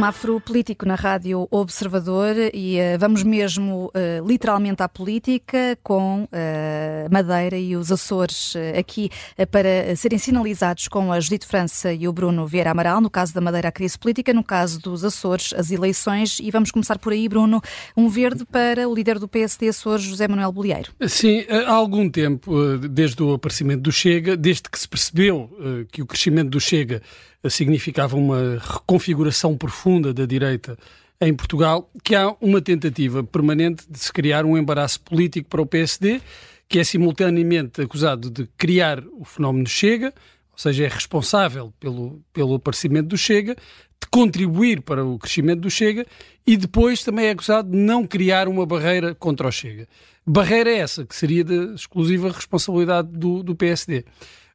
semáforo político na Rádio Observador e uh, vamos mesmo uh, literalmente à política com uh, Madeira e os Açores aqui para serem sinalizados com a Judite França e o Bruno Vieira Amaral. No caso da Madeira, a crise política, no caso dos Açores, as eleições. E vamos começar por aí, Bruno. Um verde para o líder do PSD Açores, José Manuel Bolieiro. Sim, há algum tempo, desde o aparecimento do Chega, desde que se percebeu que o crescimento do Chega significava uma reconfiguração profunda da direita em Portugal, que há uma tentativa permanente de se criar um embaraço político para o PSD, que é simultaneamente acusado de criar o fenómeno Chega, ou seja, é responsável pelo, pelo aparecimento do Chega, de contribuir para o crescimento do Chega e depois também é acusado de não criar uma barreira contra o Chega. Barreira essa que seria de exclusiva responsabilidade do, do PSD.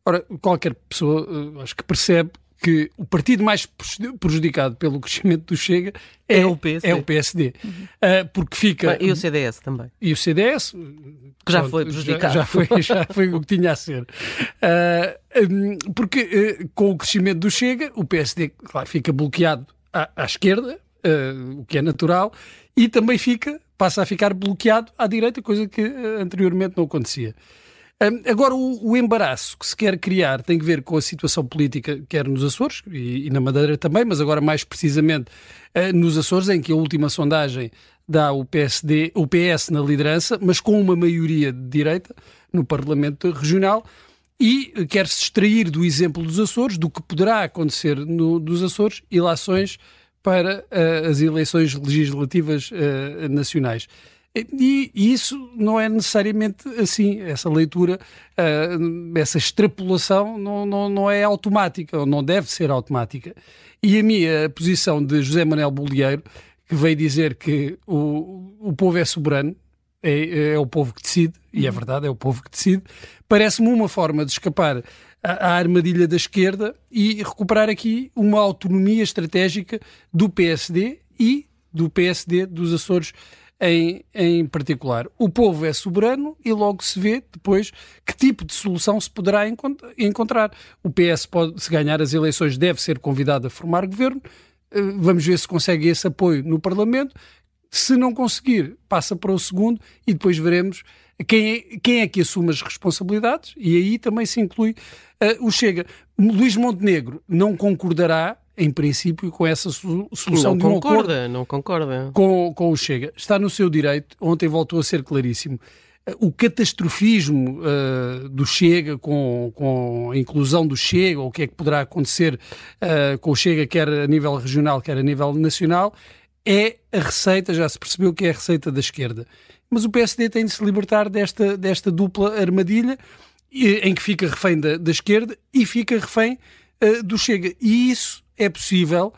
Ora, qualquer pessoa, eh, acho que percebe que o partido mais prejudicado pelo crescimento do Chega é, é o PSD. É o PSD. Uhum. Uh, porque fica... E o CDS também. E o CDS... Que já pronto, foi prejudicado. Já, já, foi, já foi o que tinha a ser. Uh, porque uh, com o crescimento do Chega, o PSD, claro, fica bloqueado à, à esquerda, o que é natural, e também fica, passa a ficar bloqueado à direita, coisa que anteriormente não acontecia. Agora, o, embaraço que se quer criar tem que ver com a situação política, quer nos Açores e, na Madeira também, mas agora mais precisamente uh, nos Açores, em que a última sondagem dá o PSD, o PS na liderança, mas com uma maioria de direita no Parlamento Regional. E quer-se extrair do exemplo dos Açores, do que poderá acontecer no, dos Açores, ilações para uh, as eleições legislativas uh, nacionais. E, isso não é necessariamente assim. Essa leitura, uh, essa extrapolação não, não, não é automática, ou não deve ser automática. E a minha posição de José Manuel Bolieiro, que veio dizer que o, o povo é soberano, é, é o povo que decide, e é uhum. verdade, é o povo que decide, parece-me uma forma de escapar à, à armadilha da esquerda e recuperar aqui uma autonomia estratégica do PSD e do PSD dos Açores em, em particular. O povo é soberano e logo se vê depois que tipo de solução se poderá encontrar. O PS, pode, se ganhar as eleições, deve ser convidado a formar governo. Eh, vamos ver se consegue esse apoio no Parlamento. Se não conseguir, passa para o segundo e depois veremos quem é, quem é que assume as responsabilidades e aí também se inclui uh, o Chega. Luís Montenegro não concordará em princípio, com essa solução não de um concorda, acordo não concorda. Com, com o Chega. Está no seu direito, ontem voltou a ser claríssimo. O catastrofismo uh, do Chega, com, com a inclusão do Chega, ou o que é que poderá acontecer uh, com o Chega, quer a nível regional, quer a nível nacional, é a receita, já se percebeu que é a receita da esquerda. Mas o PSD tem de se libertar desta, desta dupla armadilha, em que fica refém da, da esquerda e fica refém uh, do Chega. E isso é possível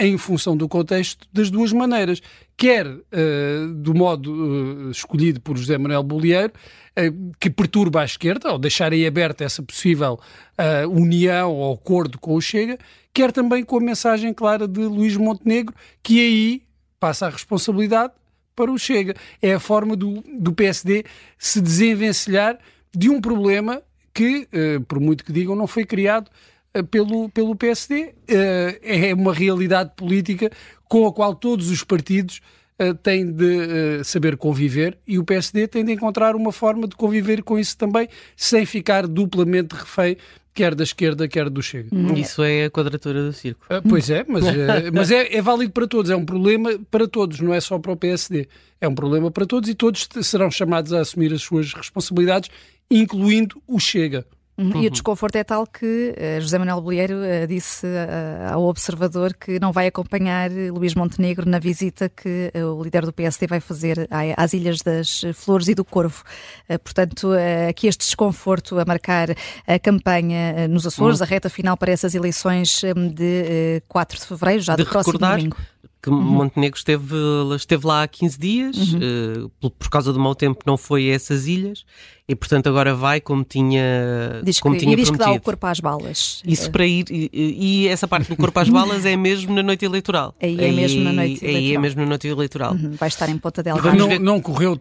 em função do contexto das duas maneiras. Quer uh, do modo uh, escolhido por José Manuel Bolieiro, uh, que perturba a esquerda, ou deixar aí aberta essa possível união ou acordo com o Chega, quer também com a mensagem clara de Luís Montenegro, que aí passa a responsabilidade para o Chega. É a forma do, do PSD se desenvencilhar de um problema que, por muito que digam, não foi criado pelo, pelo PSD. Eh, é uma realidade política com a qual todos os partidos eh, têm de saber conviver e o PSD tem de encontrar uma forma de conviver com isso também, sem ficar duplamente refém quer da esquerda, quer do Chega. Hum. Isso é a quadratura do círculo. pois é, mas, mas é, é, válido para todos, é um problema para todos, não é só para o PSD. É um problema para todos e todos serão chamados a assumir as suas responsabilidades, incluindo o Chega. Uhum. E o desconforto é tal que uh, José Manuel Bolheiro uh, disse uh, ao Observador que não vai acompanhar Luís Montenegro na visita que o líder do PSD vai fazer às Ilhas das Flores e do Corvo. portanto, aqui este desconforto a marcar a campanha nos Açores, uhum. a reta final para essas eleições de 4 de fevereiro, já de do próximo domingo que uhum. Montenegro esteve, esteve lá há 15 dias, uhum. uh, por, por, causa do mau tempo não foi a essas ilhas, e portanto agora vai como tinha, diz como que, tinha e diz prometido. que dá o corpo às balas. Isso é. para ir, e, e, essa parte do corpo às balas é mesmo na noite eleitoral. Aí é mesmo na noite eleitoral. Aí é mesmo na noite eleitoral. Uhum. Vai estar em Ponta dela. Não, ver... não correu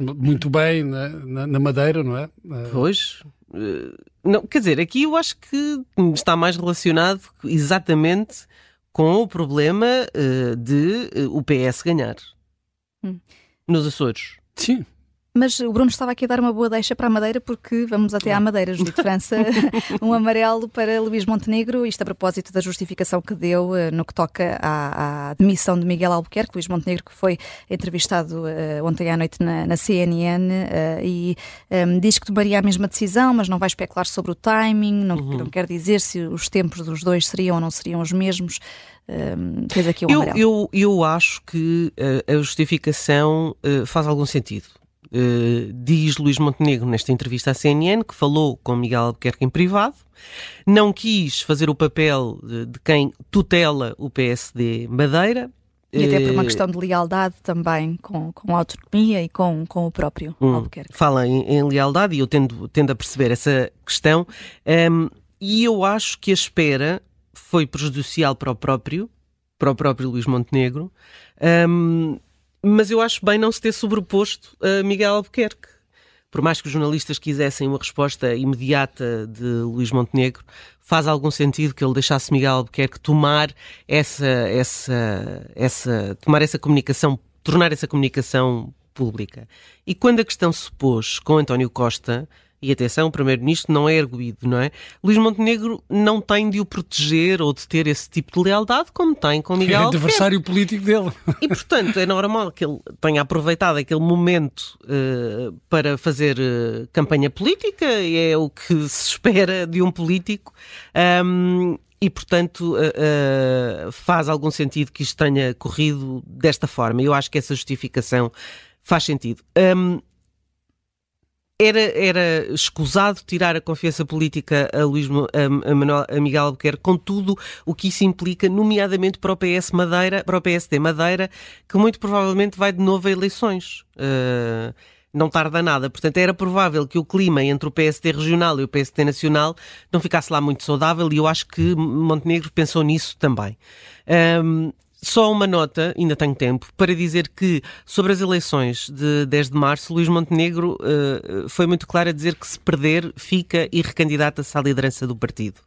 muito bem na, na, na Madeira, não é? Eh, pois. Uh, não, quer dizer, aqui eu acho que está mais relacionado exatamente com o problema uh, de uh, o PS ganhar hum. nos Açores. Sim. Mas o Bruno estava aqui a dar uma boa deixa para a Madeira, porque vamos até à Madeira, Judite França, um amarelo para Luís Montenegro, isto a propósito da justificação que deu uh, no que toca à, à, demissão de Miguel Albuquerque, Luís Montenegro, que foi entrevistado uh, ontem à noite na, na CNN uh, e um, ehm, diz que tomaria a mesma decisão, mas não vai especular sobre o timing, não, uhum. não quer dizer se os tempos dos dois seriam ou não seriam os mesmos. Um, ehm, aqui o eu, eu, eu acho que a justificação faz algum sentido. Uh, diz Luís Montenegro nesta entrevista à CNN que falou com Miguel Albuquerque em privado, não quis fazer o papel de, de quem tutela o PSD Madeira. E até por uma eh, questão de lealdade também com, com a autonomia e com, com o próprio hum, Albuquerque. Fala em, em, lealdade e eu tendo, tendo a perceber essa questão. Um, e eu acho que a espera foi prejudicial para o próprio, para o próprio Luís Montenegro. Um, mas eu acho bem não se ter sobreposto a Miguel Albuquerque. Por mais que os jornalistas quisessem uma resposta imediata de Luís Montenegro, faz algum sentido que ele deixasse Miguel Albuquerque tomar essa, essa, essa, tomar essa comunicação, tornar essa comunicação pública. E quando a questão se pôs com António Costa, e atenção, o Primeiro-Ministro não é erguido, não é? Luís Montenegro não tem de o proteger ou de ter esse tipo de lealdade como tem com Miguel É adversário político dele. E, portanto, é normal que ele tenha aproveitado aquele momento uh, para fazer uh, campanha política, e é o que se espera de um político. Um, e, portanto, uh, faz algum sentido que isto tenha corrido desta forma. Eu acho que essa justificação faz sentido. Um, era, era escusado tirar a confiança política a, Luís, a, a, Manuel, a Miguel Albuquerque com tudo o que isso implica, nomeadamente para o PS Madeira, para o PSD Madeira, que muito provavelmente vai de novo a eleições. Uh, não tarda nada. Portanto, era provável que o clima entre o PSD regional e o PSD nacional não ficasse lá muito saudável e eu acho que Montenegro pensou nisso também. Um, só uma nota, ainda tenho tempo, para dizer que sobre as eleições de 10 de março, Luís Montenegro uh, foi muito claro a dizer que se perder, fica e recandidata-se à liderança do partido.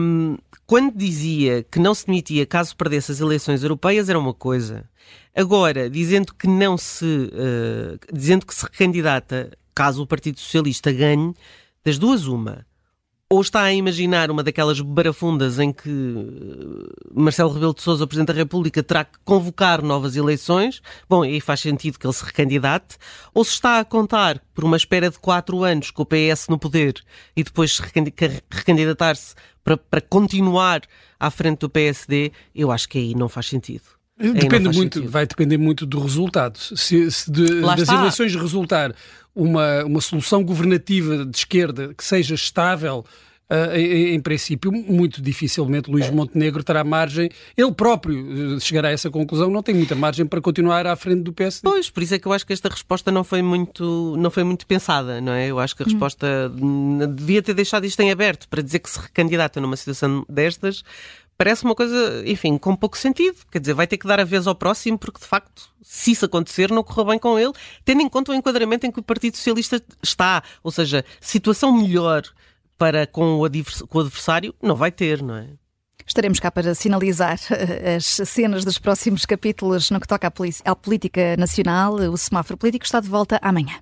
Um, quando dizia que não se demitia caso perdesse as eleições europeias, era uma coisa. Agora, dizendo que não se. Uh, dizendo que se recandidata caso o Partido Socialista ganhe, das duas, uma ou está a imaginar uma daquelas barafundas em que eh, Marcelo Rebelo de Sousa, Presidente da República, terá que convocar novas eleições, bom, aí faz sentido que ele se recandidate, ou se está a contar por uma espera de quatro anos com o PS no poder e depois recandidatar-se para, para continuar à frente do PSD, eu acho que aí não faz sentido. Depende muito, sentido. vai depender muito do resultado. Se, se de, das está. eleições resultar uma, uma solução governativa de esquerda que seja estável, Uh, em, em, princípio, muito dificilmente Luís Montenegro terá margem, ele próprio chegará a essa conclusão, não tem muita margem para continuar à frente do PSD. Pois, por isso é que eu acho que esta resposta não foi muito, não foi muito pensada, não é? Eu acho que a hum. resposta hum. devia ter deixado isto em aberto para dizer que se recandidata numa situação destas parece uma coisa, enfim, com pouco sentido. Quer dizer, vai ter que dar a vez ao próximo, porque de facto, se isso acontecer, não correu bem com ele, tendo em conta o enquadramento em que o Partido Socialista está. Ou seja, situação melhor para com o, adversário não vai ter, não é? Estaremos cá para sinalizar eh, as cenas dos próximos capítulos no que toca à, política nacional. O semáforo político está de volta amanhã.